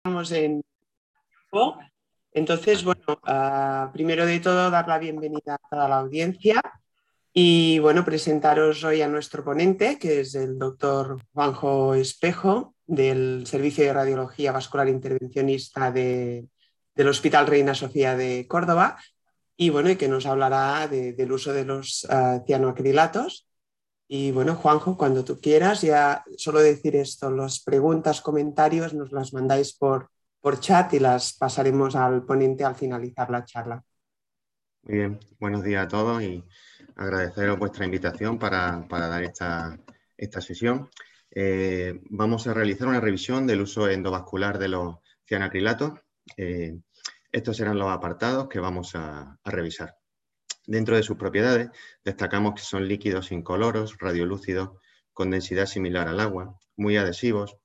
estamos en entonces, bueno, uh, primero de todo, dar la bienvenida a toda la audiencia y, bueno, presentaros hoy a nuestro ponente, que es el doctor Juanjo Espejo, del Servicio de Radiología Vascular Intervencionista de, del Hospital Reina Sofía de Córdoba, y, bueno, y que nos hablará de, del uso de los uh, cianoacrilatos. Y, bueno, Juanjo, cuando tú quieras, ya solo decir esto, las preguntas, comentarios, nos las mandáis por por chat y las pasaremos al ponente al finalizar la charla. Muy bien, buenos días a todos y agradeceros vuestra invitación para, dar esta, esta sesión. Eh, vamos a realizar una revisión del uso endovascular de los cianacrilatos. Eh, estos serán los apartados que vamos a, revisar. Dentro de sus propiedades, destacamos que son líquidos incoloros, radiolúcidos, con densidad similar al agua, muy adhesivos,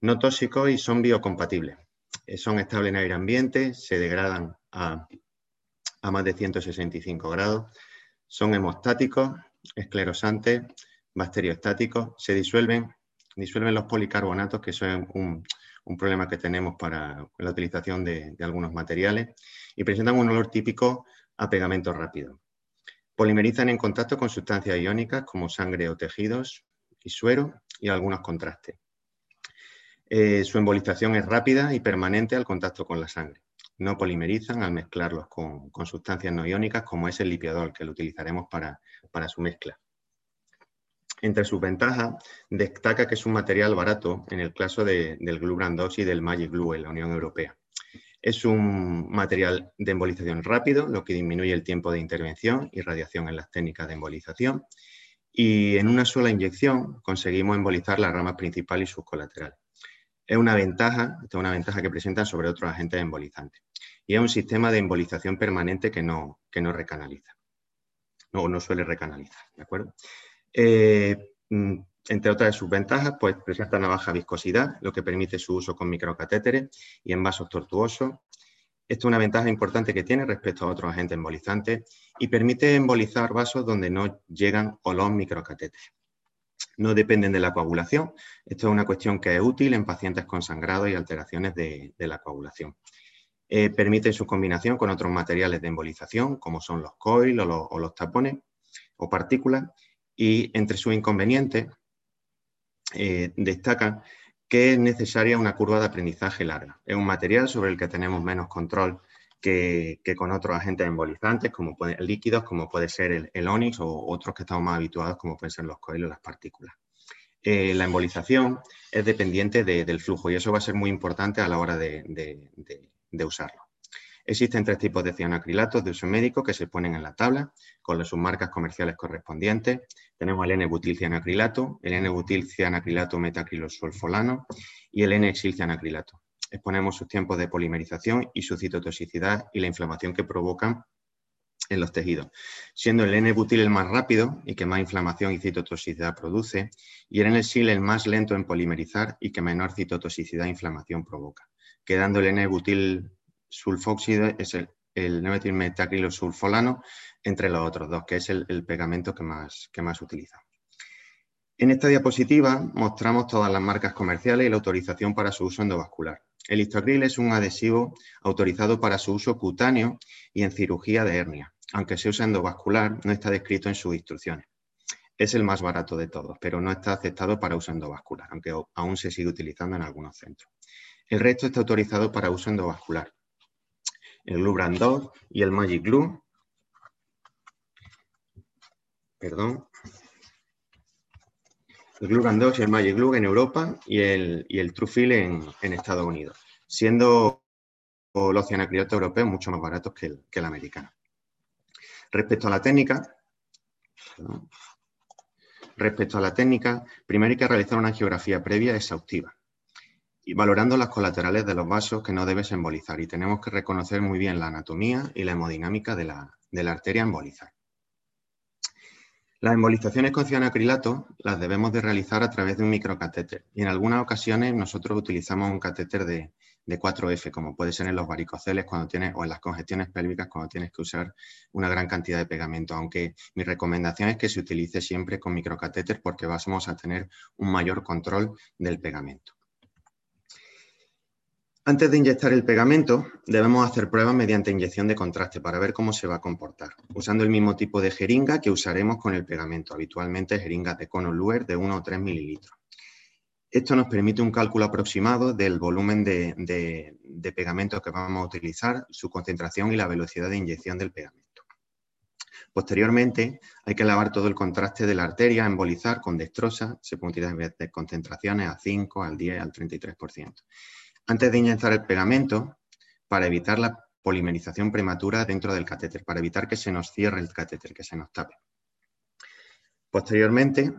no tóxicos y son biocompatibles. Eh, son estables en aire ambiente, se degradan a, más de 165 grados, son hemostáticos, esclerosantes, bacteriostáticos, se disuelven, disuelven los policarbonatos, que eso es un, problema que tenemos para la utilización de, algunos materiales, y presentan un olor típico a pegamento rápido. Polimerizan en contacto con sustancias iónicas como sangre o tejidos y suero y algunos contrastes. Eh, su embolización es rápida y permanente al contacto con la sangre. No polimerizan al mezclarlos con, sustancias no iónicas como es el lipiodol, que lo utilizaremos para, su mezcla. Entre sus ventajas, destaca que es un material barato en el caso del Glue Brand 2 y del Magic Glue en la Unión Europea. Es un material de embolización rápido, lo que disminuye el tiempo de intervención y radiación en las técnicas de embolización. Y en una sola inyección conseguimos embolizar la rama principal y sus colaterales. Es una ventaja, es una ventaja que presentan sobre otros agentes embolizantes. Y es un sistema de embolización permanente que no, que no recanaliza. No, no suele recanalizar, ¿de acuerdo? Eh, mm, entre otras de sus ventajas, pues presenta una baja viscosidad, lo que permite su uso con microcatéteres y en vasos tortuosos. Esto es una ventaja importante que tiene respecto a otros agentes embolizantes y permite embolizar vasos donde no llegan o los microcatéteres no dependen de la coagulación. Esto es una cuestión que es útil en pacientes con sangrado y alteraciones de, la coagulación. Eh, permite su combinación con otros materiales de embolización, como son los coil o los, tapones o partículas, y entre sus inconvenientes eh, destacan que es necesaria una curva de aprendizaje larga. Es un material sobre el que tenemos menos control que, con otros agentes embolizantes, como líquidos, como puede ser el, Onix o otros que estamos más habituados, como pueden ser los o las partículas. Eh, la embolización es dependiente del flujo y eso va a ser muy importante a la hora de, usarlo. Existen tres tipos de cianoacrilatos de uso médico que se ponen en la tabla con sus marcas comerciales correspondientes. Tenemos el N-butil cianacrilato, el N-butil cianacrilato metacrilosulfolano y el N-exil cianacrilato exponemos sus tiempos de polimerización y su citotoxicidad y la inflamación que provocan en los tejidos, siendo el N-butil el más rápido y que más inflamación y citotoxicidad produce, y el N-sil el más lento en polimerizar y que menor citotoxicidad e inflamación provoca, quedando el N-butil sulfóxido, es el, el metacrilosulfolano entre los otros dos, que es el, pegamento que más, que más. En esta diapositiva mostramos todas las marcas comerciales y la autorización para su uso endovascular. El histoacril es un adhesivo autorizado para su uso cutáneo y en cirugía de hernia. Aunque se usa endovascular, no está descrito en sus instrucciones. Es el más barato de todos, pero no está aceptado para uso endovascular, aunque aún se sigue utilizando en algunos centros. El resto está autorizado para uso endovascular. El Glue Brand 2 y el Magic Glue. Perdón. El Glue 2 y el Magic Glue en Europa y el, y el Trufil en, en, Estados Unidos, siendo los cianacrilatos europeos mucho más baratos que el, que el americano. Respecto a la técnica, respecto a la técnica, primero hay que realizar una geografía previa exhaustiva y valorando las colaterales de los vasos que no debes embolizar y tenemos que reconocer muy bien la anatomía y la hemodinámica de la, de arteria embolizar. Las embolizaciones con cianoacrilato las debemos de realizar a través de un microcatéter y en algunas ocasiones nosotros utilizamos un catéter de, 4F, como puede ser en los varicoceles cuando tienes, o en las congestiones pélvicas cuando tienes que usar una gran cantidad de pegamento, aunque mi recomendación es que se utilice siempre con microcatéter porque vamos a tener un mayor control del pegamento. Antes de inyectar el pegamento, debemos hacer pruebas mediante inyección de contraste para ver cómo se va a comportar, usando el mismo tipo de jeringa que usaremos con el pegamento, habitualmente jeringas de cono Luer de 1 o 3 mililitros. Esto nos permite un cálculo aproximado del volumen de, de pegamento que vamos a utilizar, su concentración y la velocidad de inyección del pegamento. Posteriormente, hay que lavar todo el contraste de la arteria, embolizar con dextrosa, se pueden utilizar concentraciones a 5, al 10, al 33% antes de inyectar el pegamento para evitar la polimerización prematura dentro del catéter, para evitar que se nos cierre el catéter, que se nos tape. Posteriormente,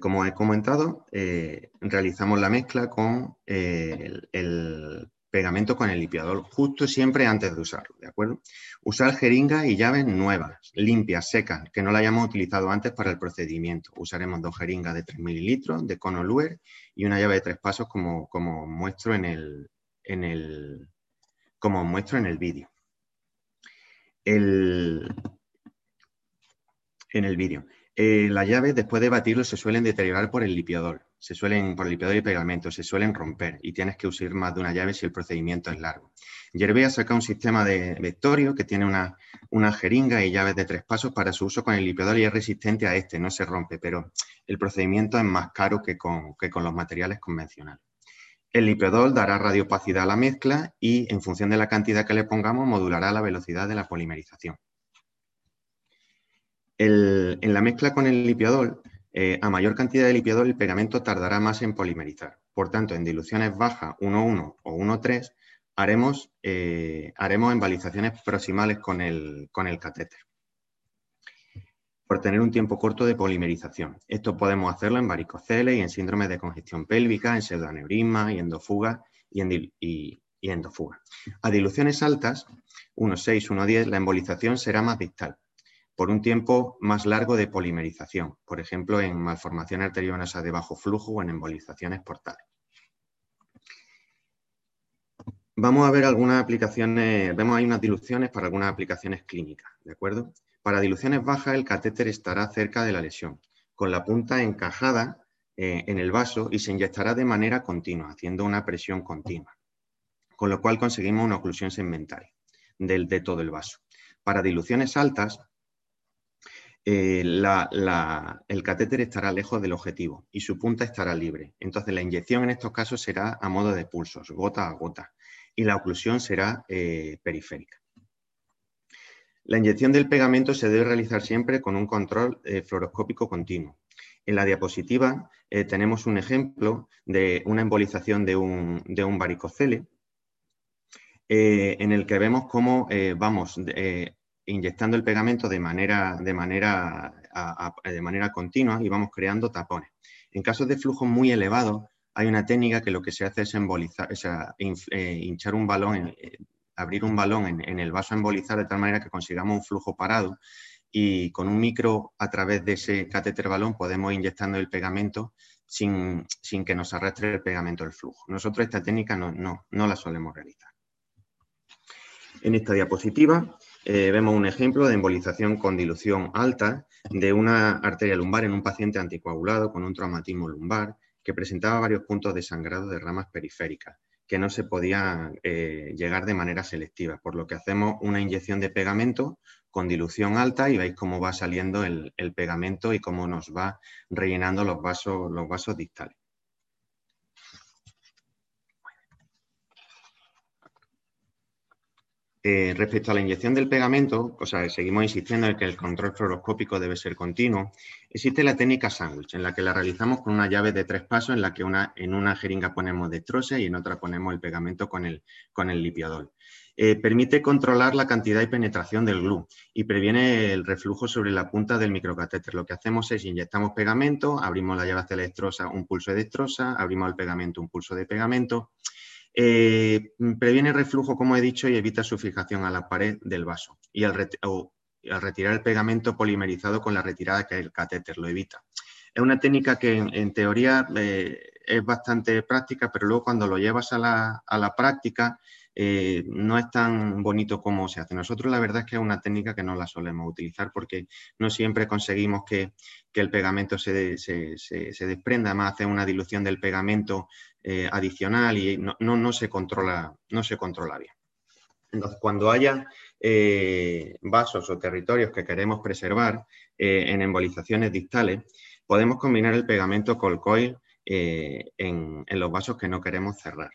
como he comentado, eh, realizamos la mezcla con eh, el, pegamento con el limpiador, justo siempre antes de usarlo, ¿de acuerdo? Usar jeringas y llaves nuevas, limpias, secas, que no la hayamos utilizado antes para el procedimiento. Usaremos dos jeringas de 3 mililitros de cono Luer y una llave de tres pasos como, como muestro en el, en el, como muestro en el vídeo. en el vídeo. Eh, las llaves, después de batirlo, se suelen deteriorar por el limpiador se suelen, por el y pegamento, se suelen romper y tienes que usar más de una llave si el procedimiento es largo. Yerbea saca un sistema de vectorio que tiene una, una, jeringa y llaves de tres pasos para su uso con el limpiador y es resistente a este, no se rompe, pero el procedimiento es más caro que con, que con los materiales convencionales. El limpiador dará radiopacidad a la mezcla y en función de la cantidad que le pongamos modulará la velocidad de la polimerización. en la mezcla con el limpiador eh, a mayor cantidad de limpiador el pegamento tardará más en polimerizar. Por tanto, en diluciones bajas 1,1 o 1,3 haremos, eh, haremos embalizaciones proximales con el, con el catéter por tener un tiempo corto de polimerización. Esto podemos hacerlo en varicoceles y en síndrome de congestión pélvica, en pseudoaneurisma y endofuga y, en, y, y endofuga. A diluciones altas, 1,6, 1,10, la embolización será más distal por un tiempo más largo de polimerización, por ejemplo, en malformación arteriosa de bajo flujo o en embolizaciones portales. Vamos a ver algunas aplicaciones, vemos ahí unas diluciones para algunas aplicaciones clínicas, ¿de acuerdo? Para diluciones bajas el catéter estará cerca de la lesión, con la punta encajada eh, en el vaso y se inyectará de manera continua, haciendo una presión continua, con lo cual conseguimos una oclusión segmentaria del, de todo el vaso. Para diluciones altas, eh, el catéter estará lejos del objetivo y su punta estará libre. Entonces la inyección en estos casos será a modo de pulsos, gota a gota, y la oclusión será eh, periférica. La inyección del pegamento se debe realizar siempre con un control eh, fluoroscópico continuo. En la diapositiva tenemos un ejemplo de una embolización de un, de varicocele en el que vemos cómo vamos inyectando el pegamento de manera, de manera, de manera continua y vamos creando tapones. En casos de flujo muy elevado, hay una técnica que lo que se hace es embolizar, eh, hinchar un balón, eh, abrir un balón en, el vaso a embolizar de tal manera que consigamos un flujo parado y con un micro a través de ese catéter balón podemos inyectando el pegamento sin, que nos arrastre el pegamento del flujo. Nosotros esta técnica no, no la solemos realizar. En esta diapositiva eh, vemos un ejemplo de embolización con dilución alta de una arteria lumbar en un paciente anticoagulado con un traumatismo lumbar que presentaba varios puntos de sangrado de ramas periféricas que no se podían eh, llegar de manera selectiva, por lo que hacemos una inyección de pegamento con dilución alta y veis cómo va saliendo el, el pegamento y cómo nos va rellenando los vasos, los vasos distales. Eh, respecto a la inyección del pegamento, o sea, seguimos insistiendo en que el control fluoroscópico debe ser continuo. Existe la técnica sándwich, en la que la realizamos con una llave de tres pasos, en la que una, en una jeringa ponemos dextrosa y en otra ponemos el pegamento con el, con el lipiador. Eh, permite controlar la cantidad y penetración del glú y previene el reflujo sobre la punta del microcatéter. Lo que hacemos es inyectamos pegamento, abrimos la llave hacia la dextrosa, un pulso de dextrosa, abrimos el pegamento, un pulso de pegamento eh, previene reflujo, como he dicho, y evita su fijación a la pared del vaso. Y al, retirar el pegamento polimerizado con la retirada que el catéter lo evita. Es una técnica que en, teoría eh, es bastante práctica, pero luego cuando lo llevas a la, práctica eh, no es tan bonito como se hace. Nosotros la verdad es que es una técnica que no la solemos utilizar porque no siempre conseguimos que, el pegamento se, se, desprenda. Además, hace una dilución del pegamento eh, adicional y no, no, se controla, no se controla bien. Entonces, cuando haya eh, vasos o territorios que queremos preservar en embolizaciones distales, podemos combinar el pegamento Colcoil en, en los vasos que no queremos cerrar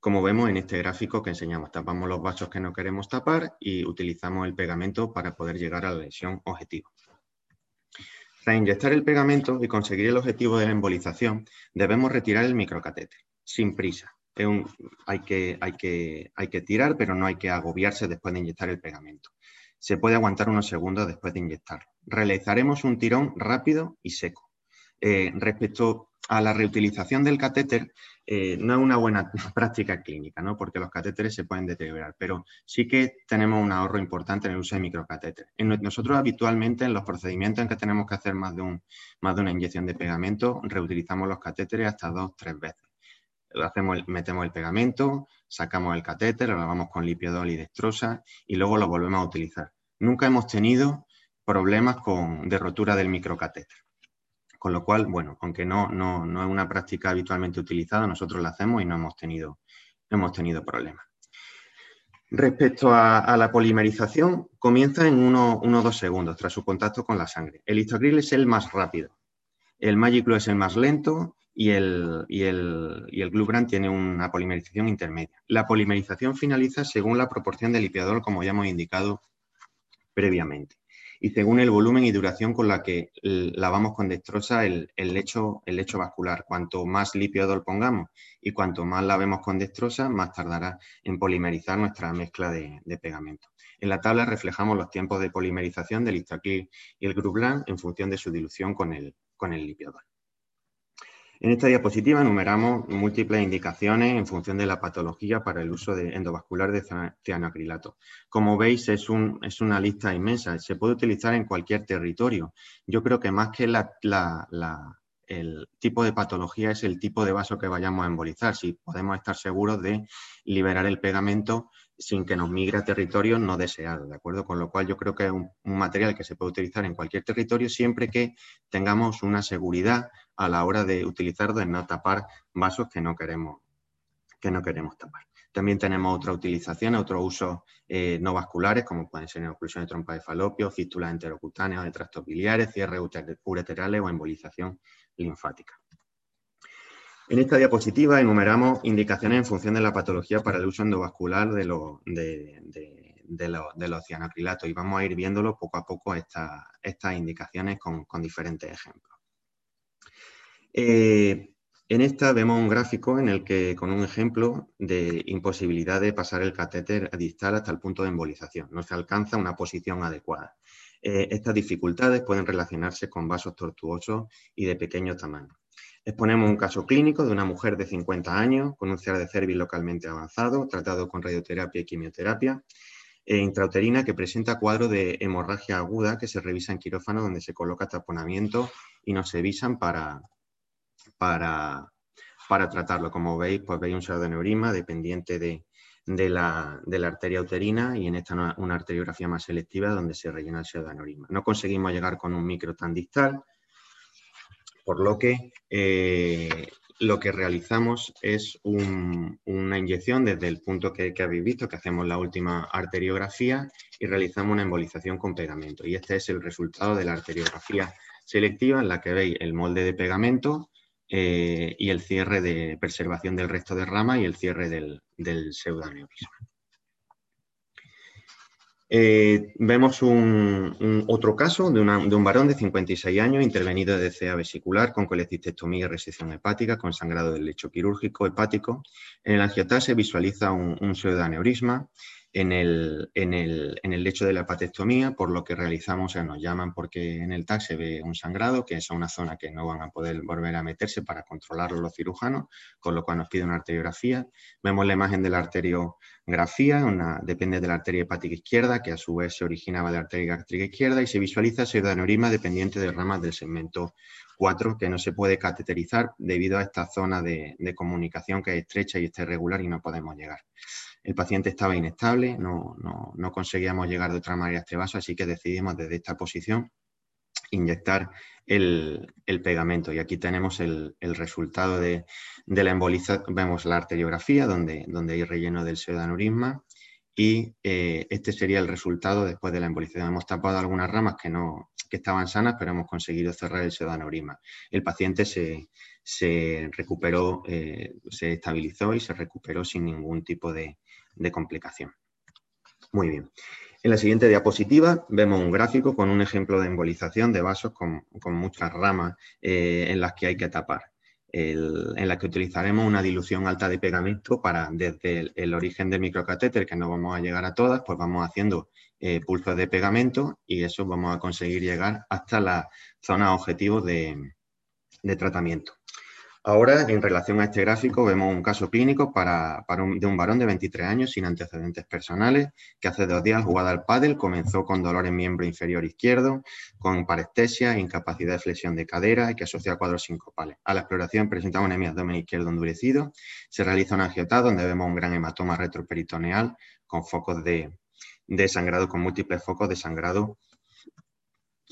como vemos en este gráfico que enseñamos. Tapamos los vasos que no queremos tapar y utilizamos el pegamento para poder llegar a la lesión objetivo. Para inyectar el pegamento y conseguir el objetivo de la embolización, debemos retirar el microcatéter, sin prisa. hay que tirar, pero no hay que agobiarse después de inyectar el pegamento. Se puede aguantar unos segundos después de inyectarlo. Realizaremos un tirón rápido y seco. Eh, respecto a la reutilización del catéter, eh, no es una buena práctica clínica, ¿no? porque los catéteres se pueden deteriorar, pero sí que tenemos un ahorro importante en el uso de microcatéter. nosotros habitualmente en los procedimientos en que tenemos que hacer más de, un, más de una inyección de pegamento, reutilizamos los catéteres hasta dos, tres veces. hacemos, metemos el pegamento, sacamos el catéter, lo lavamos con lipiodol y dextrosa y luego lo volvemos a utilizar. Nunca hemos tenido problemas con, de rotura del microcatéter. Con lo cual, bueno, aunque no, no, no es una práctica habitualmente utilizada, nosotros la hacemos y no hemos tenido, hemos tenido problemas. Respecto a, la polimerización, comienza en uno o dos segundos tras su contacto con la sangre. El histocril es el más rápido, el Magiclo es el más lento y el, y el, y el tiene una polimerización intermedia. La polimerización finaliza según la proporción de lipiodol, como ya hemos indicado previamente y según el volumen y duración con la que lavamos con dextrosa el, el, lecho, el vascular. Cuanto más lipiodol pongamos y cuanto más lavemos con dextrosa, más tardará en polimerizar nuestra mezcla de, pegamento. En la tabla reflejamos los tiempos de polimerización del histoquil y el Gruplan en función de su dilución con el, con el lipiodol. En esta diapositiva enumeramos múltiples indicaciones en función de la patología para el uso de endovascular de cianoacrilato. Como veis, es, una lista inmensa. Se puede utilizar en cualquier territorio. Yo creo que más que el tipo de patología es el tipo de vaso que vayamos a embolizar. Si podemos estar seguros de liberar el pegamento sin que nos migre a territorios no deseados, ¿de acuerdo? Con lo cual yo creo que es un, material que se puede utilizar en cualquier territorio siempre que tengamos una seguridad a la hora de utilizarlo de no tapar vasos que no queremos, que no queremos tapar. También tenemos otra utilización, otros usos eh, no vasculares, como pueden ser oclusión de trompa de falopio, fístulas enterocutáneas de trastos biliares, cierres ureterales o embolización linfática. En esta diapositiva enumeramos indicaciones en función de la patología para el uso endovascular de, los cianoacrilatos y vamos a ir viéndolo poco a poco estas indicaciones con, diferentes ejemplos. Eh, en esta vemos un gráfico en el que, con un ejemplo de imposibilidad de pasar el catéter distal hasta el punto de embolización, no se alcanza una posición adecuada. Eh, estas dificultades pueden relacionarse con vasos tortuosos y de pequeño tamaño. Exponemos un caso clínico de una mujer de 50 años con un CER de cervix localmente avanzado, tratado con radioterapia y quimioterapia, e intrauterina que presenta cuadro de hemorragia aguda que se revisa en quirófano donde se coloca taponamiento y nos avisan para, para, para tratarlo. Como veis, pues veis un pseudoneurisma dependiente de, de, la, de, la, arteria uterina y en esta una, arteriografía más selectiva donde se rellena el pseudoneurisma. No conseguimos llegar con un micro tan distal, por lo que eh, lo que realizamos es una inyección desde el punto que, habéis visto, que hacemos la última arteriografía y realizamos una embolización con pegamento. Y este es el resultado de la arteriografía selectiva en la que veis el molde de pegamento eh, y el cierre de preservación del resto de rama y el cierre del, del. Eh, vemos un, otro caso de, un varón de 56 años intervenido de CA vesicular con colecistectomía y resección hepática con sangrado del lecho quirúrgico hepático. En el angiotá se visualiza un, un pseudoaneurisma en el, en, el, en el, lecho de la hepatectomía, por lo que realizamos, o nos llaman porque en el TAC se ve un sangrado, que es una zona que no van a poder volver a meterse para controlarlo los cirujanos, con lo cual nos pide una arteriografía. Vemos la imagen de la arteriografía, depende de la arteria hepática izquierda, que a su vez se originaba de la arteria gástrica izquierda, y se visualiza pseudoaneurisma dependiente de ramas del segmento 4, que no se puede cateterizar debido a esta zona de, de comunicación que es estrecha y está irregular y no podemos llegar. El paciente estaba inestable, no, conseguíamos llegar de otra manera a este vaso, así que decidimos desde esta posición inyectar el, pegamento. Y aquí tenemos el, resultado de, la embolización. Vemos la arteriografía donde, donde hay relleno del pseudoaneurisma y eh, este sería el resultado después de la embolización. Hemos tapado algunas ramas que, no, estaban sanas, pero hemos conseguido cerrar el pseudoaneurisma. El paciente se, recuperó, eh, se estabilizó y se recuperó sin ningún tipo de, de complicación. Muy bien. En la siguiente diapositiva vemos un gráfico con un ejemplo de embolización de vasos con, muchas ramas eh, en las que hay que tapar. en la que utilizaremos una dilución alta de pegamento para desde el, origen del microcatéter, que no vamos a llegar a todas, pues vamos haciendo eh, pulsos de pegamento y eso vamos a conseguir llegar hasta la zona objetivo de tratamiento. Ahora, en relación a este gráfico, vemos un caso clínico para, de un varón de 23 años sin antecedentes personales que hace dos días jugada al pádel comenzó con dolor en miembro inferior izquierdo, con parestesia, incapacidad de flexión de cadera y que asocia cuadros sincopales. A la exploración presenta un anemia abdomen izquierdo endurecido. Se realiza un angiotado donde vemos un gran hematoma retroperitoneal con focos de, de sangrado, con múltiples focos de sangrado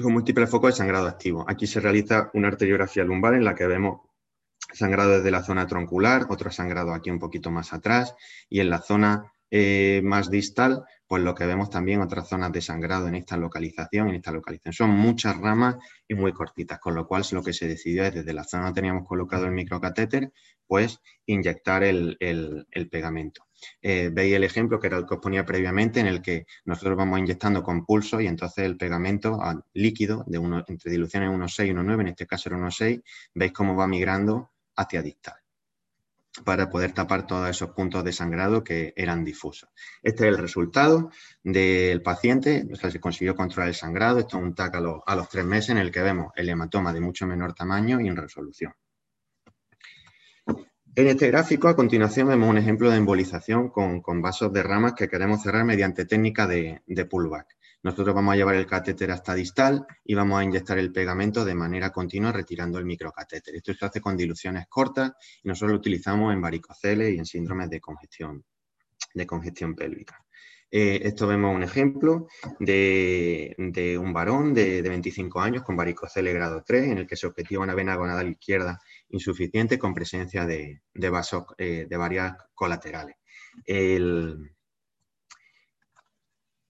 con múltiples focos de sangrado activo. Aquí se realiza una arteriografía lumbar en la que vemos sangrado desde la zona troncular, otro sangrado aquí un poquito más atrás y en la zona eh, más distal, pues lo que vemos también otras zonas de sangrado en esta localización, en esta localización. Son muchas ramas y muy cortitas, con lo cual lo que se decidió es desde la zona donde teníamos colocado el microcatéter, pues inyectar el, pegamento. Eh, veis el ejemplo que era el que os ponía previamente, en el que nosotros vamos inyectando con pulso y entonces el pegamento líquido de uno, entre diluciones 1,6 y 1,9, en este caso era 1,6, veis cómo va migrando hacia distal para poder tapar todos esos puntos de sangrado que eran difusos. Este es el resultado del paciente, o sea, se consiguió controlar el sangrado, esto es un TAC a los, tres meses en el que vemos el hematoma de mucho menor tamaño y en resolución. En este gráfico, a continuación, vemos un ejemplo de embolización con, vasos de ramas que queremos cerrar mediante técnica de pullback. Nosotros vamos a llevar el catéter hasta distal y vamos a inyectar el pegamento de manera continua retirando el microcatéter. Esto se hace con diluciones cortas y nosotros lo utilizamos en varicoceles y en síndromes de congestión, de congestión pélvica. Eh, esto vemos un ejemplo de, un varón de, 25 años con varicocele grado 3, en el que se objetiva una vena gonadal izquierda insuficiente con presencia de, vasos eh, de varias colaterales. El,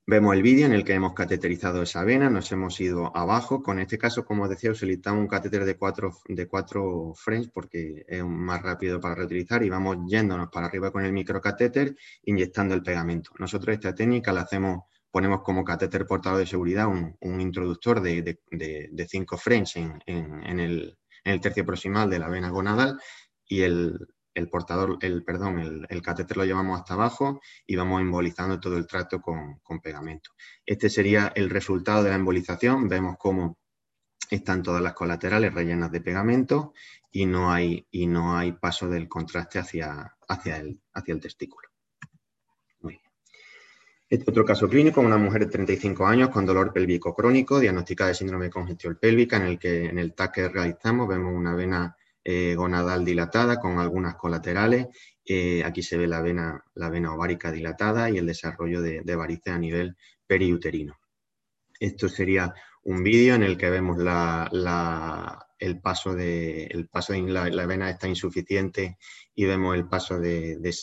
Vemos el vídeo en el que hemos cateterizado esa vena, nos hemos ido abajo. Con este caso, como decía, utilizamos un catéter de cuatro, de cuatro frames porque es más rápido para reutilizar y vamos yéndonos para arriba con el microcatéter inyectando el pegamento. Nosotros esta técnica la hacemos, ponemos como catéter portador de seguridad un, introductor de, cinco frames en, el, en el tercio proximal de la vena gonadal y el, el portador, el, perdón, el, catéter lo llevamos hasta abajo y vamos embolizando todo el tracto con, pegamento. Este sería el resultado de la embolización. Vemos cómo están todas las colaterales rellenas de pegamento y no hay, y no hay paso del contraste hacia, hacia, el, hacia el testículo. Este otro caso clínico, una mujer de 35 años con dolor pélvico crónico, diagnosticada de síndrome de congestión pélvica, en el que en el TAC que realizamos vemos una vena eh, gonadal dilatada con algunas colaterales. Eh, aquí se ve la vena, la vena ovárica dilatada y el desarrollo de, varices a nivel periuterino. Esto sería un vídeo en el que vemos el paso de, el paso de la, vena está insuficiente y vemos el paso de, de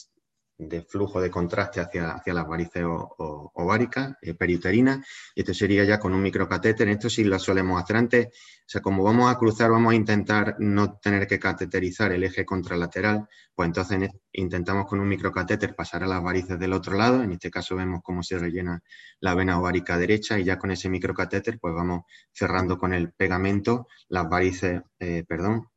flujo de contraste hacia, hacia las varices ováricas, eh, periuterinas, y esto sería ya con un microcatéter. Esto sí lo solemos hacer antes, o sea, como vamos a cruzar, vamos a intentar no tener que cateterizar el eje contralateral, pues entonces intentamos con un microcatéter pasar a las varices del otro lado, en este caso vemos cómo se rellena la vena ovárica derecha y ya con ese microcatéter pues vamos cerrando con el pegamento las varices, eh, perdón,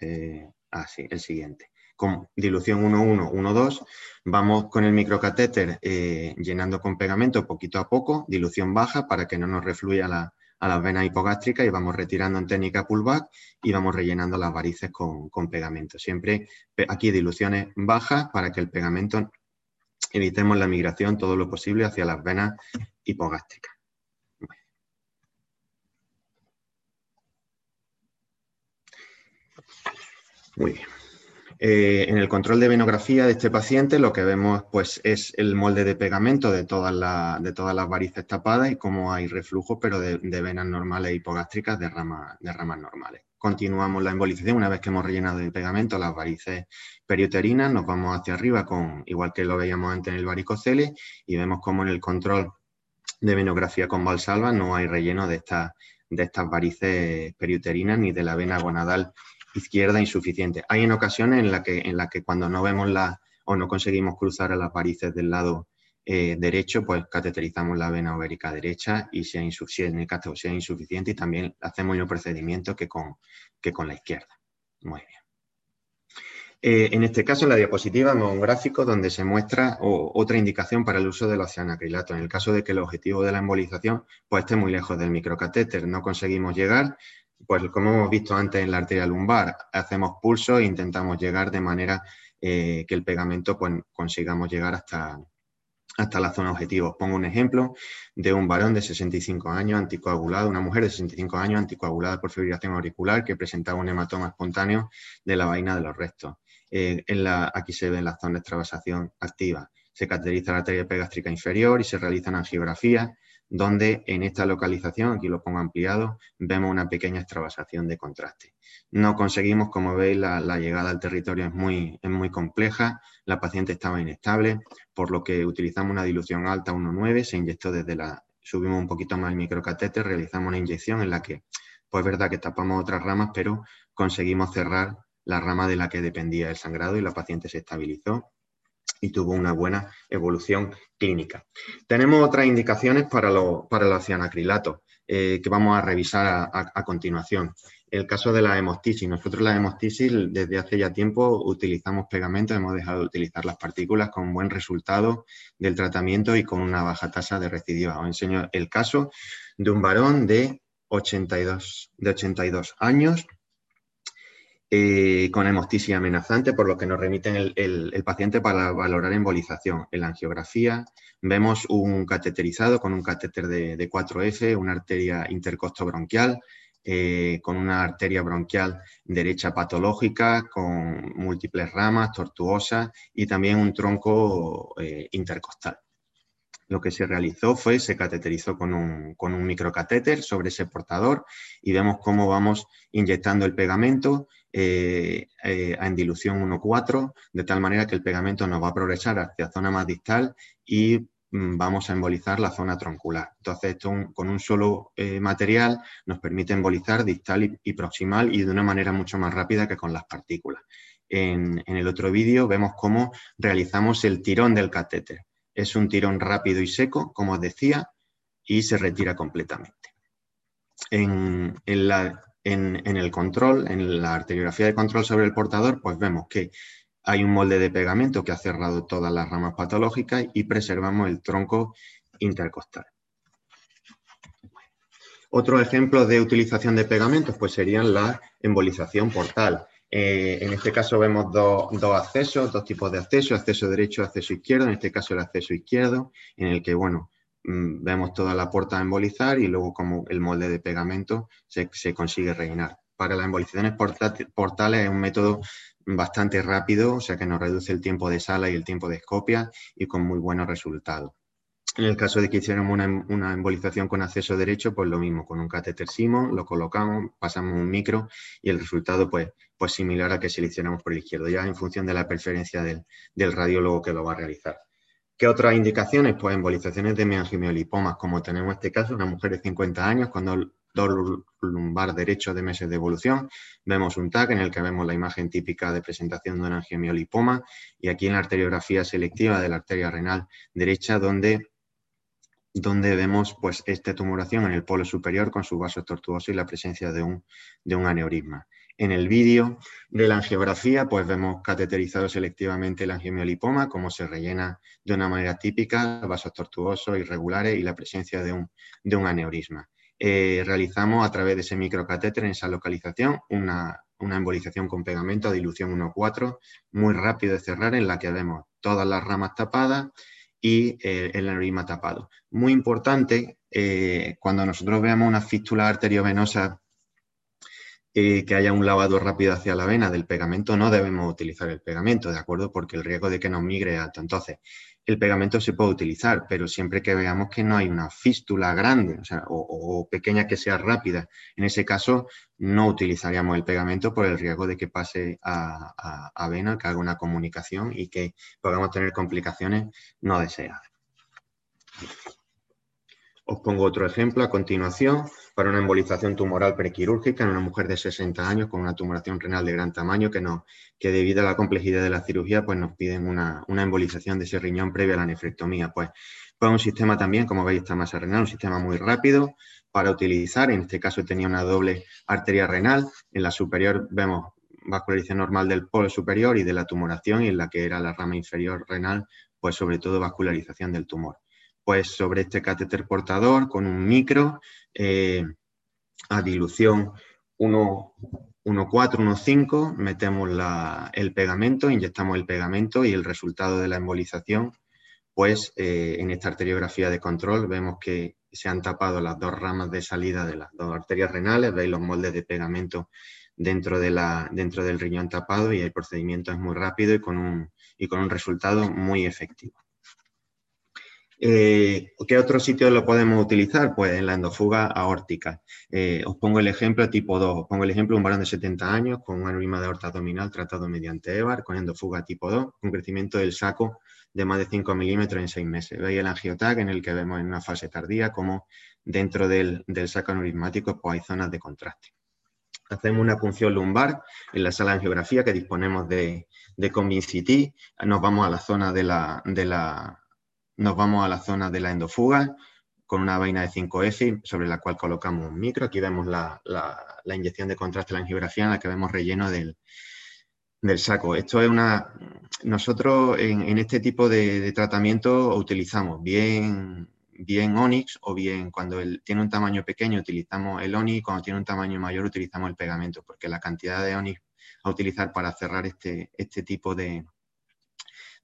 eh, así, el siguiente con dilución 1,1, 1,2. Vamos con el microcatéter eh, llenando con pegamento poquito a poco, dilución baja para que no nos refluya a las venas hipogástricas y vamos retirando en técnica pullback y vamos rellenando las varices con, pegamento. Siempre aquí diluciones bajas para que el pegamento evitemos la migración todo lo posible hacia las venas hipogástricas. Muy bien. Eh, en el control de venografía de este paciente lo que vemos pues, es el molde de pegamento de todas, las varices tapadas y cómo hay reflujo, pero de, venas normales hipogástricas de, de ramas normales. Continuamos la embolización una vez que hemos rellenado de pegamento las varices periuterinas, nos vamos hacia arriba, con, igual que lo veíamos antes en el varicocele, y vemos cómo en el control de venografía con valsalva no hay relleno de, de estas varices periuterinas ni de la vena gonadal izquierda insuficiente. Hay en ocasiones en las que, en la que cuando no vemos la o no conseguimos cruzar a las varices del lado eh, derecho, pues cateterizamos la vena ovérica derecha y si, sea insuficiente y también hacemos el procedimiento que con, que con la izquierda. Muy bien. Eh, en este caso, en la diapositiva, vemos un gráfico donde se muestra otra indicación para el uso del oceanacrilato. En el caso de que el objetivo de la embolización pues, esté muy lejos del microcatéter, no conseguimos llegar, pues como hemos visto antes en la arteria lumbar, hacemos pulso e intentamos llegar de manera eh, que el pegamento pues, consigamos llegar hasta, hasta la zona objetivo. Pongo un ejemplo de un varón de 65 años anticoagulado, una mujer de 65 años anticoagulada por fibrilación auricular que presentaba un hematoma espontáneo de la vaina de los restos. Eh, en la, aquí se ve la zona de extravasación activa. Se caracteriza la arteria pegástrica inferior y se realizan angiografías donde en esta localización, aquí lo pongo ampliado, vemos una pequeña extravasación de contraste. No conseguimos, como veis, la, llegada al territorio es muy, es muy compleja, la paciente estaba inestable, por lo que utilizamos una dilución alta 1,9, se inyectó desde la, subimos un poquito más el microcatéter, realizamos una inyección en la que, pues es verdad que tapamos otras ramas, pero conseguimos cerrar la rama de la que dependía el sangrado y la paciente se estabilizó y tuvo una buena evolución clínica. Tenemos otras indicaciones para, lo, para los cianacrilatos eh, que vamos a revisar a, continuación. El caso de la hemostisis. Nosotros la hemostisis desde hace ya tiempo utilizamos pegamento, hemos dejado de utilizar las partículas con buen resultado del tratamiento y con una baja tasa de recidiva. Os enseño el caso de un varón de 82, de 82 años eh, con hemostisis amenazante, por lo que nos remiten el, paciente para valorar embolización. En la angiografía vemos un cateterizado con un catéter de, 4F, una arteria intercostobronquial, eh, con una arteria bronquial derecha patológica, con múltiples ramas, tortuosas y también un tronco eh, intercostal. Lo que se realizó fue, se cateterizó con un microcatéter sobre ese portador y vemos cómo vamos inyectando el pegamento eh, eh, en dilución 1,4, de tal manera que el pegamento nos va a progresar hacia zona más distal y mm, vamos a embolizar la zona troncular. Entonces, esto con un solo eh, material nos permite embolizar distal y, proximal y de una manera mucho más rápida que con las partículas. En, el otro vídeo vemos cómo realizamos el tirón del catéter. Es un tirón rápido y seco, como os decía, y se retira completamente. En, en, la, en, el control, en la arteriografía de control sobre el portador, pues vemos que hay un molde de pegamento que ha cerrado todas las ramas patológicas y preservamos el tronco intercostal. Otro ejemplo de utilización de pegamentos pues serían la embolización portal. Eh, en este caso vemos dos, dos, accesos, dos tipos de acceso, acceso derecho, acceso izquierdo, en este caso el acceso izquierdo, en el que, bueno, vemos toda la puerta embolizar y luego como el molde de pegamento se, consigue rellenar. Para las embolizaciones portales es un método bastante rápido, o sea que nos reduce el tiempo de sala y el tiempo de escopia y con muy buenos resultados. En el caso de que hiciéramos una, embolización con acceso derecho, pues lo mismo, con un catéter Simon, lo colocamos, pasamos un micro y el resultado pues, pues similar a que si lo hiciéramos por el izquierdo, ya en función de la preferencia del, del radiólogo que lo va a realizar. ¿Qué otras indicaciones? Pues embolizaciones de meangiomiolipomas, como tenemos este caso, una mujer de 50 años el dolor lumbar derecho de meses de evolución. Vemos un TAC en el que vemos la imagen típica de presentación de un angiomiolipoma y aquí en la arteriografía selectiva de la arteria renal derecha donde, donde vemos pues, esta tumoración en el polo superior con su vaso tortuoso y la presencia de un, de un aneurisma. En el vídeo de la angiografía, pues vemos cateterizado selectivamente el angiomiolipoma, cómo se rellena de una manera típica, vasos tortuosos, irregulares y la presencia de un, aneurisma. Eh, realizamos a través de ese microcatéter en esa localización una, embolización con pegamento a dilución 1,4, muy rápido de cerrar, en la que vemos todas las ramas tapadas y eh, el aneurisma tapado. Muy importante, eh, cuando nosotros veamos una fístula arteriovenosa eh, que haya un lavado rápido hacia la vena del pegamento, no debemos utilizar el pegamento, ¿de acuerdo? Porque el riesgo de que nos migre alto. Entonces, el pegamento se puede utilizar, pero siempre que veamos que no hay una fístula grande o, pequeña que sea rápida, en ese caso no utilizaríamos el pegamento por el riesgo de que pase a, a vena, que haga una comunicación y que podamos tener complicaciones no deseadas. Os pongo otro ejemplo a continuación para una embolización tumoral prequirúrgica en una mujer de 60 años con una tumoración renal de gran tamaño que, no, que debido a la complejidad de la cirugía pues nos piden una, embolización de ese riñón previa a la nefrectomía. Pues, pues un sistema también, como veis, esta masa renal, un sistema muy rápido para utilizar. En este caso tenía una doble arteria renal. En la superior vemos vascularización normal del polo superior y de la tumoración y en la que era la rama inferior renal, pues sobre todo vascularización del tumor pues sobre este catéter portador con un micro eh, a dilución 1,4, 1,5, metemos el pegamento, inyectamos el pegamento y el resultado de la embolización, pues eh, en esta arteriografía de control vemos que se han tapado las dos ramas de salida de las dos arterias renales, veis los moldes de pegamento dentro, dentro del riñón tapado y el procedimiento es muy rápido y con un, y con un resultado muy efectivo. Eh, ¿Qué otro sitio lo podemos utilizar? Pues en la endofuga aórtica. Eh, os pongo el ejemplo tipo 2. Os pongo el ejemplo de un varón de 70 años con un aneurisma de aorta abdominal tratado mediante EVAR con endofuga tipo 2, con crecimiento del saco de más de 5 milímetros en 6 meses. Veis el angiotag en el que vemos en una fase tardía como dentro del, saco aneurismático pues hay zonas de contraste. Hacemos una punción lumbar en la sala de angiografía que disponemos de, de Convincity. Nos vamos a la zona de la, de la nos vamos a la zona de la endofuga con una vaina de 5F sobre la cual colocamos un micro. Aquí vemos la, inyección de contraste, la angiografía en la que vemos relleno del, saco. Esto es una... Nosotros en, este tipo de, tratamiento utilizamos bien, bien Onyx o bien cuando tiene un tamaño pequeño utilizamos el Onyx, cuando tiene un tamaño mayor utilizamos el pegamento, porque la cantidad de Onyx a utilizar para cerrar este, este tipo de,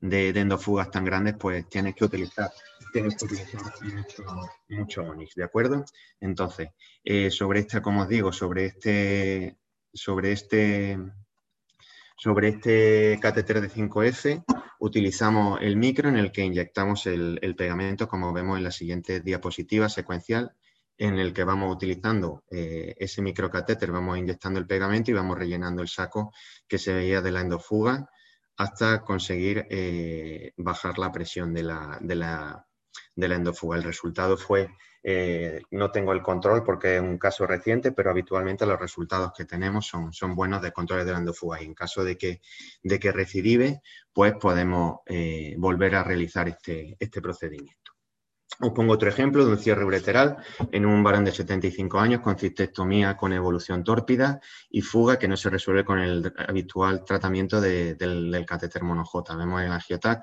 de, endofugas tan grandes, pues tienes que utilizar, tienes que utilizar mucho, Onyx, ¿de acuerdo? Entonces, eh, sobre esta, como os digo, sobre este, sobre este, sobre este catéter de 5F, utilizamos el micro en el que inyectamos el, pegamento, como vemos en la siguiente diapositiva secuencial, en el que vamos utilizando eh, ese microcatéter, vamos inyectando el pegamento y vamos rellenando el saco que se veía de la endofuga hasta conseguir eh, bajar la presión de la, de, la, endofuga. El resultado fue, eh, no tengo el control porque es un caso reciente, pero habitualmente los resultados que tenemos son, son buenos de control de la endofuga y en caso de que, de que recidive, pues podemos eh, volver a realizar este, este procedimiento. Os pongo otro ejemplo de un cierre ureteral en un varón de 75 años con cistectomía con evolución tórpida y fuga que no se resuelve con el habitual tratamiento del, catéter monojota. Vemos en,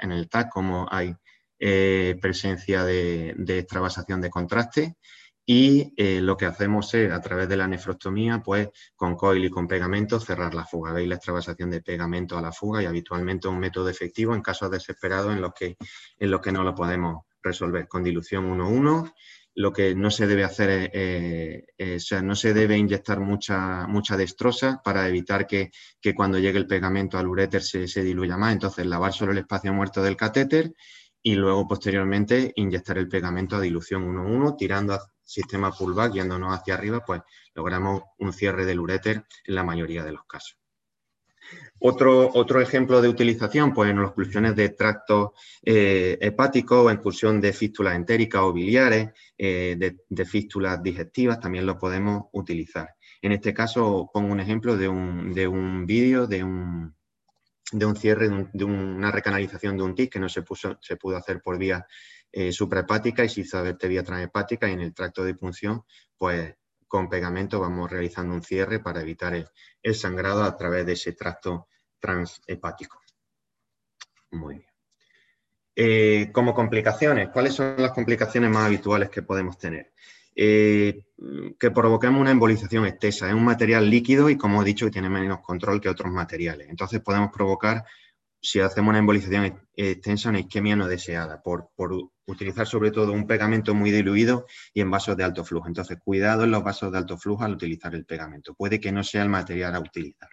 en el TAC cómo hay eh, presencia de, extravasación de contraste y eh, lo que hacemos es, a través de la nefrostomía, pues con coil y con pegamento, cerrar la fuga. Veis la extravasación de pegamento a la fuga y habitualmente un método efectivo en casos desesperados en los que, en los que no lo podemos resolver con dilución 1-1. Lo que no se debe hacer es, no se debe inyectar mucha, mucha destrosa para evitar que, cuando llegue el pegamento al uréter se, diluya más. Entonces, lavar solo el espacio muerto del catéter y luego posteriormente inyectar el pegamento a dilución 1-1, tirando al sistema pullback, yéndonos hacia arriba, pues logramos un cierre del uréter en la mayoría de los casos. Otro, otro ejemplo de utilización, pues en las oclusiones de tracto eh, hepático o en de fístulas entéricas o biliares, eh, de, fístulas digestivas, también lo podemos utilizar. En este caso pongo un ejemplo de un, de un vídeo de un, de un cierre, de, una recanalización de un TIC que no se, puso, se pudo hacer por vía eh, suprahepática y se hizo verte vía transhepática y en el tracto de punción, pues con pegamento vamos realizando un cierre para evitar el sangrado a través de ese tracto transhepático. Muy bien. Eh, como complicaciones, ¿cuáles son las complicaciones más habituales que podemos tener? Eh, que provoquemos una embolización extensa. Es un material líquido y, como he dicho, tiene menos control que otros materiales. Entonces podemos provocar si hacemos una embolización extensa, una isquemia no deseada, por, utilizar sobre todo un pegamento muy diluido y en vasos de alto flujo. Entonces, cuidado en los vasos de alto flujo al utilizar el pegamento. Puede que no sea el material a utilizar.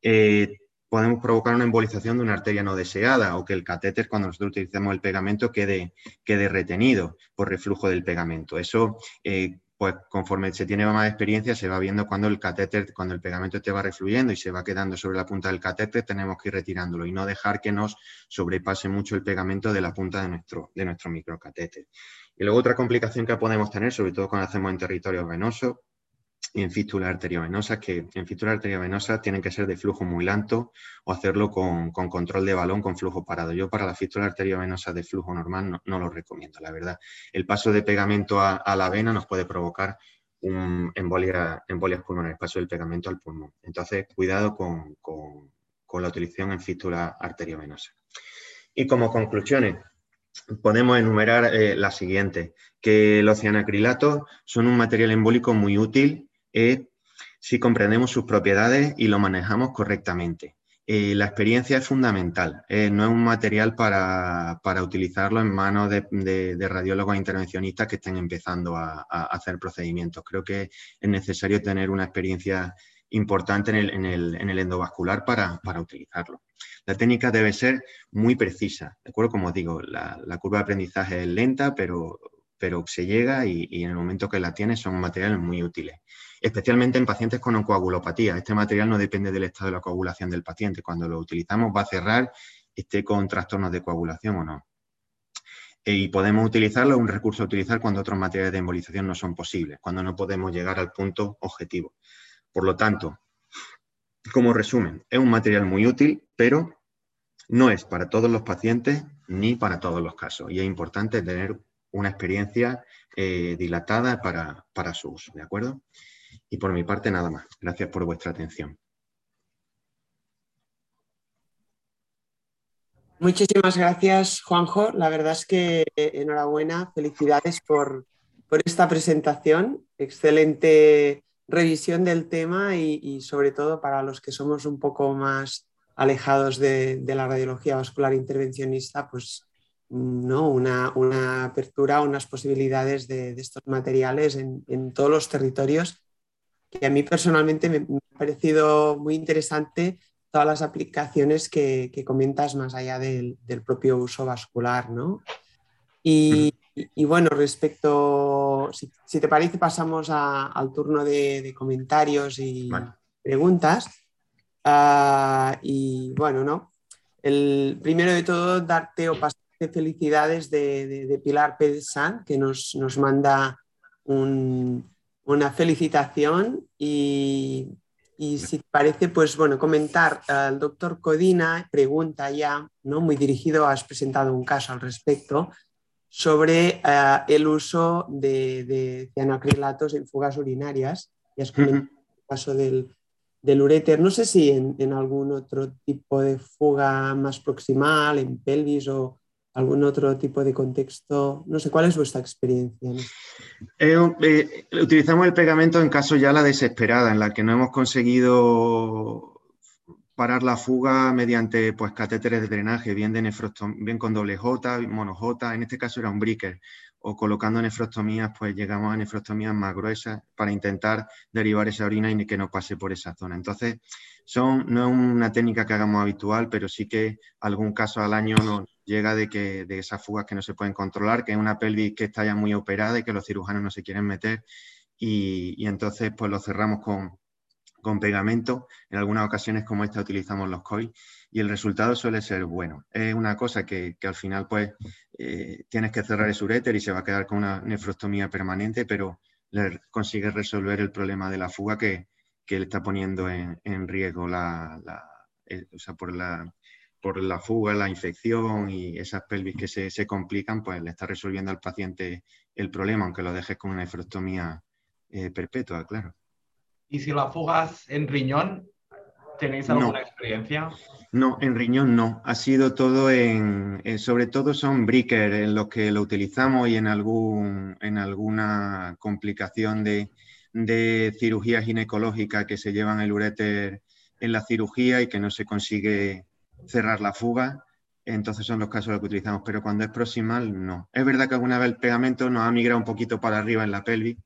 Eh, podemos provocar una embolización de una arteria no deseada o que el catéter, cuando nosotros utilizamos el pegamento, quede, quede retenido por reflujo del pegamento. Eso eh, pues conforme se tiene más experiencia, se va viendo cuando el catéter, cuando el pegamento te va refluyendo y se va quedando sobre la punta del catéter, tenemos que ir retirándolo y no dejar que nos sobrepase mucho el pegamento de la punta de nuestro, de nuestro microcatéter. Y luego otra complicación que podemos tener, sobre todo cuando hacemos en territorio venoso, y en fístula arteriovenosas, que en fístula arteriovenosas tienen que ser de flujo muy lento o hacerlo con, control de balón con flujo parado. Yo para la fístula arteriovenosa de flujo normal no, lo recomiendo, la verdad. El paso de pegamento a, la vena nos puede provocar un embolia, embolias pulmonares, paso del pegamento al pulmón. Entonces, cuidado con, la utilización en fístula arteriovenosa. Y como conclusiones, podemos enumerar eh, las siguientes, que los cianacrilatos son un material embólico muy útil si comprendemos sus propiedades y lo manejamos correctamente. Eh, la experiencia es fundamental, eh, no es un material para, utilizarlo en manos de, radiólogos intervencionistas que estén empezando a, hacer procedimientos. Creo que es necesario tener una experiencia importante en el, endovascular para, utilizarlo. La técnica debe ser muy precisa, ¿de acuerdo? Como digo, la, curva de aprendizaje es lenta, pero, pero se llega y, y, en el momento que la tiene son materiales muy útiles especialmente en pacientes con coagulopatía. Este material no depende del estado de la coagulación del paciente. Cuando lo utilizamos va a cerrar, esté con trastornos de coagulación o no. Y podemos utilizarlo, un recurso a utilizar cuando otros materiales de embolización no son posibles, cuando no podemos llegar al punto objetivo. Por lo tanto, como resumen, es un material muy útil, pero no es para todos los pacientes ni para todos los casos. Y es importante tener una experiencia eh, dilatada para, para su uso, ¿de acuerdo? Y por mi parte nada más. Gracias por vuestra atención. Muchísimas gracias, Juanjo. La verdad es que eh, enhorabuena, felicidades por, esta presentación. Excelente revisión del tema y, sobre todo para los que somos un poco más alejados de, la radiología vascular intervencionista, pues ¿no? una, apertura, unas posibilidades de, estos materiales en, en, todos los territorios que a mí personalmente me, ha parecido muy interesante todas las aplicaciones que, comentas más allá del, propio uso vascular, ¿no? Y, bueno, respecto, si, te parece, pasamos al turno de, comentarios y preguntas. Ah, y bueno, ¿no? El primero de todo, darte o pasarte felicidades de, Pilar Pérez San, que nos, nos manda un, una felicitación y, si te parece, pues bueno, comentar al doctor Codina, pregunta ya, ¿no? Muy dirigido, has presentado un caso al respecto, sobre eh, el uso de, cianoacrilatos en fugas urinarias. Y has comentado el caso del, del uréter. No sé si en, en, algún otro tipo de fuga más proximal, en pelvis o, algún otro tipo de contexto? No sé, ¿cuál es vuestra experiencia? Eh, eh, utilizamos el pegamento en caso ya la desesperada, en la que no hemos conseguido parar la fuga mediante pues, catéteres de drenaje, bien, de bien con doble J, mono J, en este caso era un breaker, o colocando nefrostomías, pues llegamos a nefrostomías más gruesas para intentar derivar esa orina y que no pase por esa zona. Entonces, son, no es una técnica que hagamos habitual, pero sí que algún caso al año nos llega de, que, de esas fugas que no se pueden controlar, que es una pelvis que está ya muy operada y que los cirujanos no se quieren meter y, entonces pues lo cerramos con, con pegamento. En algunas ocasiones como esta utilizamos los coils y el resultado suele ser bueno. Es una cosa que, al final pues eh, tienes que cerrar el uréter y se va a quedar con una nefrostomía permanente, pero le consigues resolver el problema de la fuga que, le está poniendo en, riesgo la, eh, por, la, por la fuga, la infección y esas pelvis que se, complican, pues le está resolviendo al paciente el problema, aunque lo dejes con una nefrostomía eh, perpetua, claro. ¿Y si la fugas en riñón, ¿Tenéis alguna experiencia? No, en riñón no. Ha sido todo en, eh, sobre todo son breaker en los que lo utilizamos y en, algún, en alguna complicación de, cirugía ginecológica que se llevan el uréter en la cirugía y que no se consigue cerrar la fuga, entonces son los casos los que utilizamos, pero cuando es proximal, no. Es verdad que alguna vez el pegamento nos ha migrado un poquito para arriba en la pelvis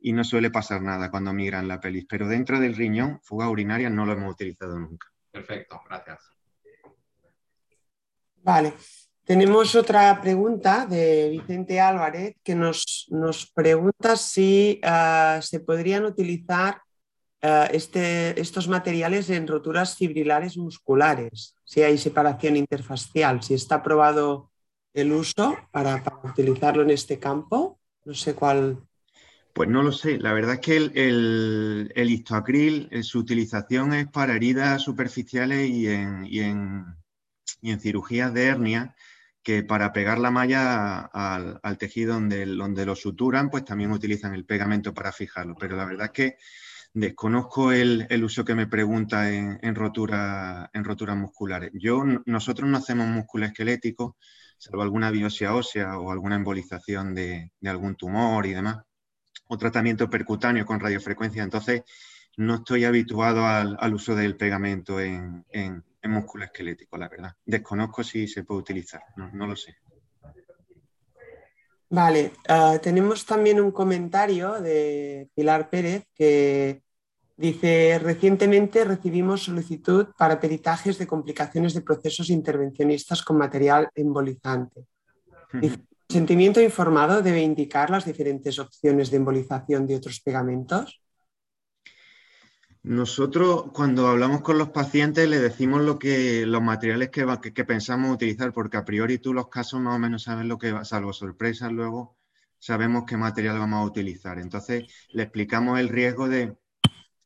y no suele pasar nada cuando migra en la pelvis, pero dentro del riñón, fuga urinaria no lo hemos utilizado nunca. Perfecto, gracias. Vale. Tenemos otra pregunta de Vicente Álvarez que nos, pregunta si ah, se podrían utilizar ah, este, estos materiales en roturas fibrilares musculares, si hay separación interfacial, si está aprobado el uso para, utilizarlo en este campo. No sé cuál. Pues no lo sé. La verdad es que el, el, histoacril, eh, su utilización es para heridas superficiales y en, y en, y en cirugías de hernia que para pegar la malla al, tejido donde, donde, lo suturan, pues también utilizan el pegamento para fijarlo. Pero la verdad es que desconozco el, uso que me pregunta en, en, rotura, en roturas musculares. Yo, nosotros no hacemos músculo esquelético, salvo alguna biopsia ósea o alguna embolización de, algún tumor y demás, o tratamiento percutáneo con radiofrecuencia. Entonces, no estoy habituado al, uso del pegamento en, en músculo esquelético, la verdad. Desconozco si se puede utilizar, no, lo sé. Vale, ah, tenemos también un comentario de Pilar Pérez que dice, recientemente recibimos solicitud para peritajes de complicaciones de procesos intervencionistas con material embolizante. ¿El sentimiento informado debe indicar las diferentes opciones de embolización de otros pegamentos? Nosotros cuando hablamos con los pacientes le decimos lo que, los materiales que, que, pensamos utilizar, porque a priori tú los casos más o menos sabes lo que va, salvo sorpresas luego, sabemos qué material vamos a utilizar. Entonces le explicamos el riesgo de,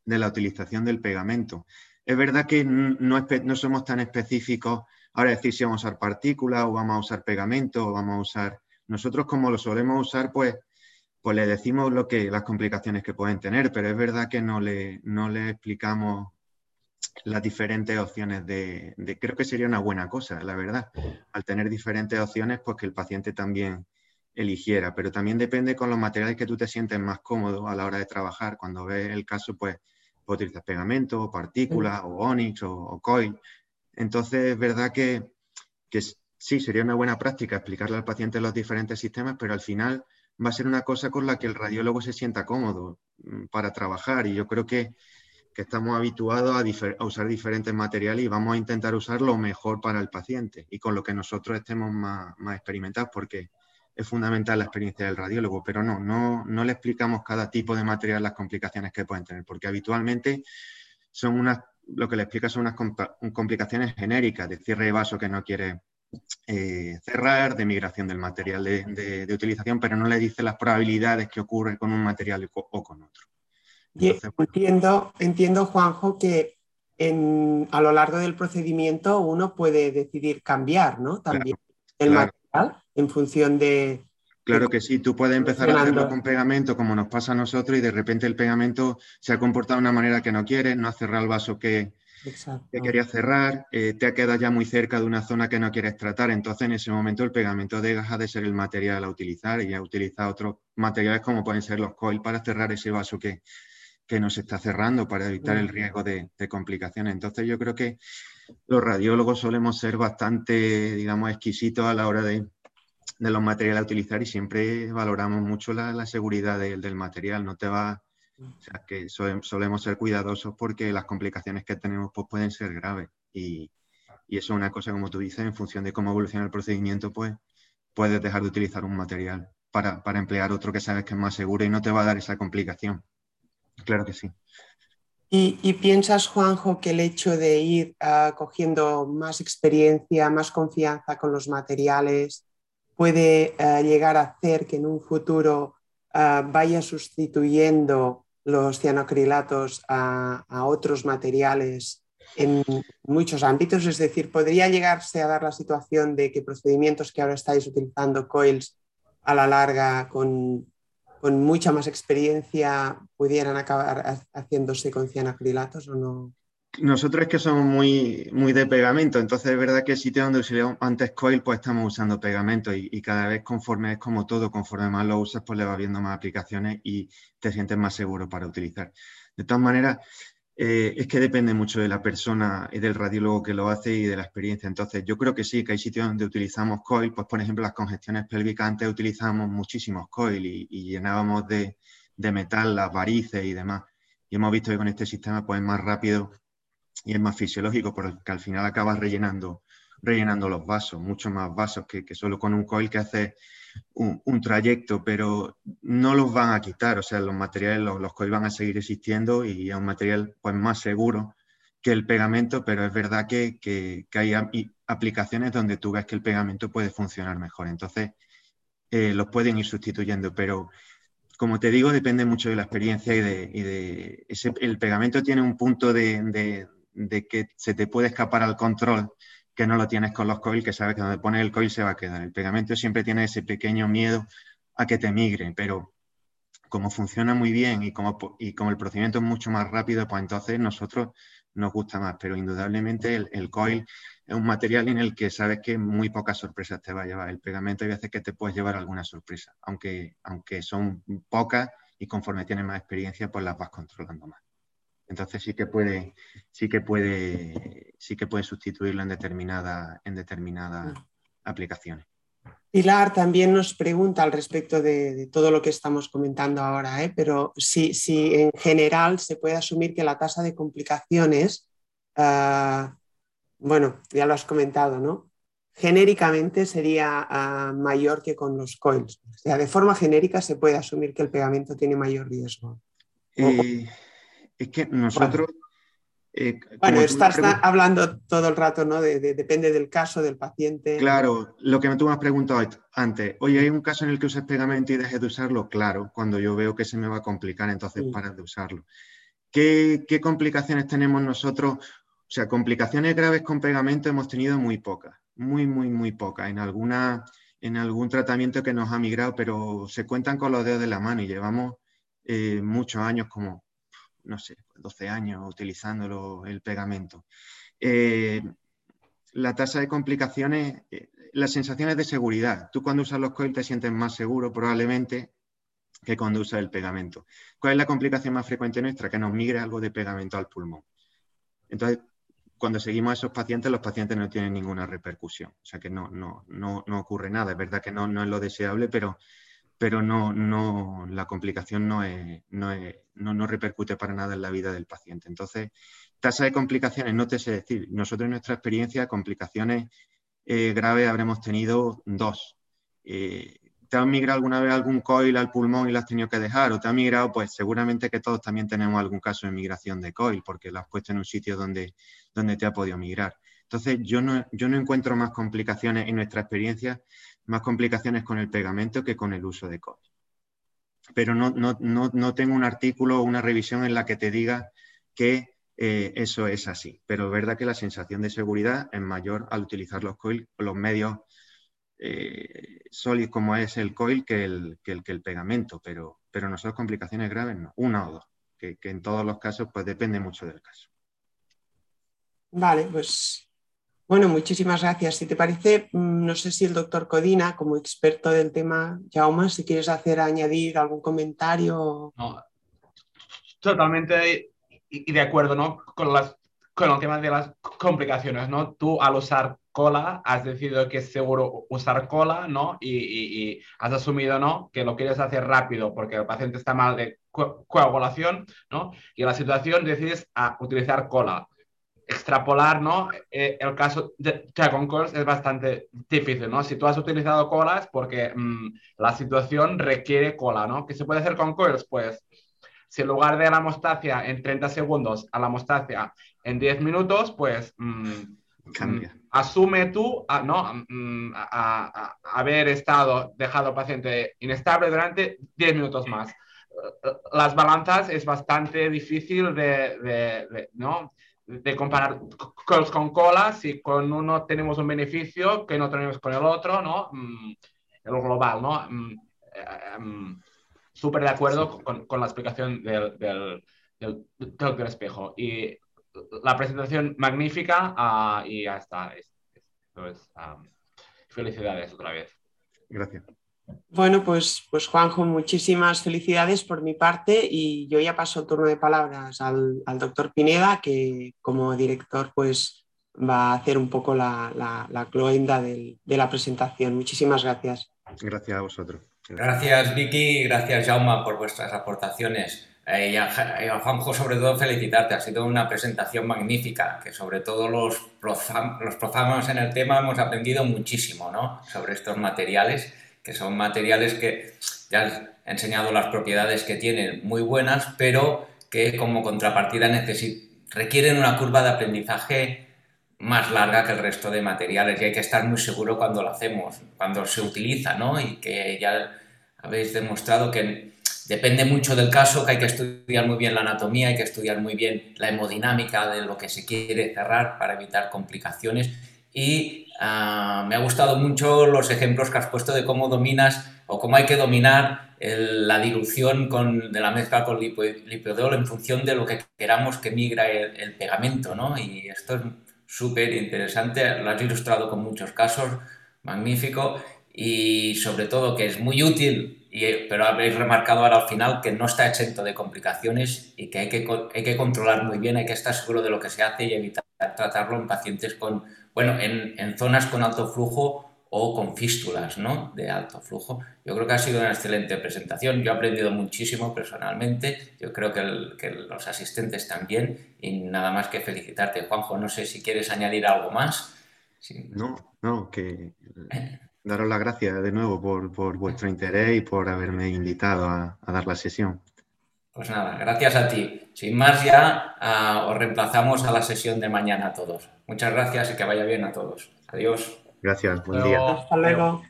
la utilización del pegamento. Es verdad que no, no, somos tan específicos ahora decir si vamos a usar partículas o vamos a usar pegamento o vamos a usar... Nosotros como lo solemos usar, pues pues le decimos lo que, las complicaciones que pueden tener, pero es verdad que no le, no le explicamos las diferentes opciones de, Creo que sería una buena cosa, la verdad, al tener diferentes opciones, pues que el paciente también eligiera, pero también depende con los materiales que tú te sientes más cómodo a la hora de trabajar. Cuando ves el caso, pues puedes utilizar pegamento, o partículas, o onyx, o, coil. Entonces, es verdad que, que sí, sería una buena práctica explicarle al paciente los diferentes sistemas, pero al final va a ser una cosa con la que el radiólogo se sienta cómodo mm, para trabajar. Y yo creo que, estamos habituados a, usar diferentes materiales y vamos a intentar usar lo mejor para el paciente y con lo que nosotros estemos más, experimentados porque es fundamental la experiencia del radiólogo, pero no, no, no le explicamos cada tipo de material las complicaciones que pueden tener porque habitualmente son unas, lo que le explica son unas complicaciones genéricas de cierre de vaso que no quiere eh, cerrar, de migración del material de, utilización, pero no le dice las probabilidades que ocurren con un material o con otro. entiendo, entiendo, Juanjo, que a lo largo del procedimiento uno puede decidir cambiar, ¿no? También el material en función de... Claro que sí, tú puedes empezar a hacerlo con pegamento como nos pasa a nosotros y de repente el pegamento se ha comportado de una manera que no quieres, no ha cerrado el vaso que, te quería cerrar, eh, te ha quedado ya muy cerca de una zona que no quieres tratar, entonces en ese momento el pegamento deja de ser el material a utilizar y a utilizar otros materiales como pueden ser los coil para cerrar ese vaso que, que nos está cerrando para evitar el riesgo de, complicaciones. Entonces yo creo que los radiólogos solemos ser bastante, digamos, exquisitos a la hora de, los materiales a utilizar y siempre valoramos mucho la, seguridad del material. No te va o sea, que solemos ser cuidadosos porque las complicaciones que tenemos pues, pueden ser graves. Y, y, eso es una cosa, como tú dices, en función de cómo evoluciona el procedimiento, pues puedes dejar de utilizar un material para, para emplear otro que sabes que es más seguro y no te va a dar esa complicación. Claro que sí. ¿Y, y piensas, Juanjo, que el hecho de ir uh, cogiendo más experiencia, más confianza con los materiales, puede uh, llegar a hacer que en un futuro uh, vaya sustituyendo los cianocrilatos a, otros materiales en muchos ámbitos, es decir, podría llegarse a dar la situación de que procedimientos que ahora estáis utilizando coils a la larga con, con mucha más experiencia pudieran acabar haciéndose con cianocrilatos o no? Nosotros que somos muy, muy de pegamento, entonces es verdad que el sitio donde usamos antes coil, pues estamos usando pegamento y, cada vez conforme es como todo, conforme más lo usas, pues le va viendo más aplicaciones y te sientes más seguro para utilizar. De todas maneras, Eh, es que depende mucho de la persona y del radiólogo que lo hace y de la experiencia. Entonces, yo creo que sí, que hay sitios donde utilizamos coil, pues por ejemplo las congestiones pélvicas antes utilizamos muchísimos coil y, llenábamos de, metal las varices y demás. Y hemos visto que con este sistema pues es más rápido y es más fisiológico porque al final acabas rellenando, rellenando los vasos, mucho más vasos que, que solo con un coil que hace un, trayecto, pero no los van a quitar, o sea, los materiales, los, los van a seguir existiendo y es un material pues, más seguro que el pegamento, pero es verdad que, que, hay aplicaciones donde tú ves que el pegamento puede funcionar mejor, entonces eh, los pueden ir sustituyendo, pero como te digo, depende mucho de la experiencia y de, el pegamento tiene un punto de que se te puede escapar al control que no lo tienes con los coils, que sabes que donde pones el coil se va a quedar. El pegamento siempre tiene ese pequeño miedo a que te migre, pero como funciona muy bien y como, y como el procedimiento es mucho más rápido, pues entonces nosotros nos gusta más, pero indudablemente el, coil es un material en el que sabes que muy pocas sorpresas te va a llevar. El pegamento hay veces que te puedes llevar alguna sorpresa, aunque, aunque son pocas y conforme tienes más experiencia, pues las vas controlando más. Entonces sí que puede, sí que puede, sí que puede sustituirlo en determinadas en determinada mm. aplicaciones. Pilar también nos pregunta al respecto de, todo lo que estamos comentando ahora, ¿eh? pero si, si, en general se puede asumir que la tasa de complicaciones, ah, bueno, ya lo has comentado, ¿no? Genéricamente sería ah, mayor que con los coils. O sea, de forma genérica se puede asumir que el pegamento tiene mayor riesgo. Eh, es que nosotros... Eh, bueno, estás hablando todo el rato, ¿no? De, depende del caso del paciente. Claro, lo que tú me has preguntado antes, oye, ¿hay un caso en el que uses pegamento y dejes de usarlo? Claro, cuando yo veo que se me va a complicar, entonces paras de usarlo. ¿Qué, complicaciones tenemos nosotros? O sea, complicaciones graves con pegamento hemos tenido muy pocas, muy, muy, muy pocas. En, alguna, en algún tratamiento que nos ha migrado, pero se cuentan con los dedos de la mano y llevamos eh, muchos años como no sé, 12 años utilizando el pegamento. Eh, la tasa de complicaciones, eh, las sensaciones de seguridad. Tú cuando usas los coils te sientes más seguro probablemente que cuando usas el pegamento. ¿Cuál es la complicación más frecuente nuestra? Que nos migre algo de pegamento al pulmón. Entonces, cuando seguimos a esos pacientes, los pacientes no tienen ninguna repercusión. O sea que no, no, no, no ocurre nada. Es verdad que no, no es lo deseable, pero pero no, no, la complicación no, no, repercute para nada en la vida del paciente. Entonces, tasa de complicaciones, no te sé decir. Nosotros en nuestra experiencia, complicaciones eh, graves habremos tenido dos. Eh, ¿Te han migrado alguna vez algún coil al pulmón y lo has tenido que dejar? ¿O te ha migrado? Pues seguramente que todos también tenemos algún caso de migración de coil, porque lo has puesto en un sitio donde, donde te ha podido migrar. Entonces, yo no, yo no encuentro más complicaciones en nuestra experiencia más complicaciones con el pegamento que con el uso de COD. Pero no, no, tengo un artículo o una revisión en la que te diga que eh, eso es así. Pero es verdad que la sensación de seguridad es mayor al utilizar los coil, los medios eh, sólidos como es el coil que el, que el, pegamento. Pero, pero nosotros complicaciones graves no, una o dos, que, que en todos los casos pues depende mucho del caso. Vale, pues bueno, muchísimas gracias. Si te parece, mm, no sé si el doctor Codina, como experto del tema, Jaume, si quieres hacer añadir algún comentario. No, totalmente y de acuerdo ¿no? con, las, con el tema de las complicaciones. ¿no? Tú al usar cola has decidido que es seguro usar cola ¿no? y, has asumido ¿no? que lo quieres hacer rápido porque el paciente está mal de coagulación ¿no? y en la situación decides a utilizar cola extrapolar, ¿no? Eh, el caso de Dragon Calls es bastante difícil, ¿no? Si tú has utilizado colas porque mm, la situación requiere cola, ¿no? ¿Qué se puede hacer con coils? Pues si en lugar de la mostacia en 30 segundos a la mostacia en 10 minutos, pues mm, mm, asume tú, ¿no? A, haber estado dejado paciente inestable durante 10 minutos más. Las balanzas es bastante difícil de, de ¿no? De comparar colas con colas y con uno tenemos un beneficio que no tenemos con el otro, ¿no? Mm, el global, ¿no? Mm, eh, mm, súper de acuerdo con, con, la explicación del, del, del, del, espejo. Y la presentación magnífica uh, y ya está. Entonces, um, felicidades otra vez. Gracias. Bueno, pues, pues Juanjo, muchísimas felicidades por mi parte y yo ya paso el turno de palabras al, doctor Pineda, que como director pues va a hacer un poco la, la, cloenda de la presentación. Muchísimas gracias. Gracias a vosotros. Gracias Vicky, gracias Jauma por vuestras aportaciones. Eh, y, a, Juanjo, sobre todo, felicitarte. Ha sido una presentación magnífica, que sobre todo los, los profamos en el tema hemos aprendido muchísimo ¿no? sobre estos materiales, que son materiales que ya has enseñado las propiedades que tienen muy buenas, pero que como contrapartida requieren una curva de aprendizaje más larga que el resto de materiales y hay que estar muy seguro cuando lo hacemos, cuando se utiliza, ¿no? Y que ya habéis demostrado que depende mucho del caso, que hay que estudiar muy bien la anatomía, hay que estudiar muy bien la hemodinámica de lo que se quiere cerrar para evitar complicaciones. Y ah, me ha gustado mucho los ejemplos que has puesto de cómo dominas o cómo hay que dominar la dilución con, de la mezcla con lipodol en función de lo que queramos que migra el, el pegamento, ¿no? Y esto es súper interesante, lo has ilustrado con muchos casos, magnífico, y sobre todo que es muy útil pero habéis remarcado ahora al final que no está exento de complicaciones y que hay que, hay que controlar muy bien, hay que estar seguro de lo que se hace y evitar tratarlo en pacientes con, bueno, en, en zonas con alto flujo o con fístulas ¿no? de alto flujo. Yo creo que ha sido una excelente presentación, yo he aprendido muchísimo personalmente, yo creo que, los asistentes también y nada más que felicitarte. Juanjo, no sé si quieres añadir algo más. No, no, que daros las gracias de nuevo por, vuestro interés y por haberme invitado a, dar la sesión. Pues nada, gracias a ti. Sin más ya, ah, os reemplazamos a la sesión de mañana a todos. Muchas gracias y que vaya bien a todos. Adiós. Gracias, buen día. Hasta luego.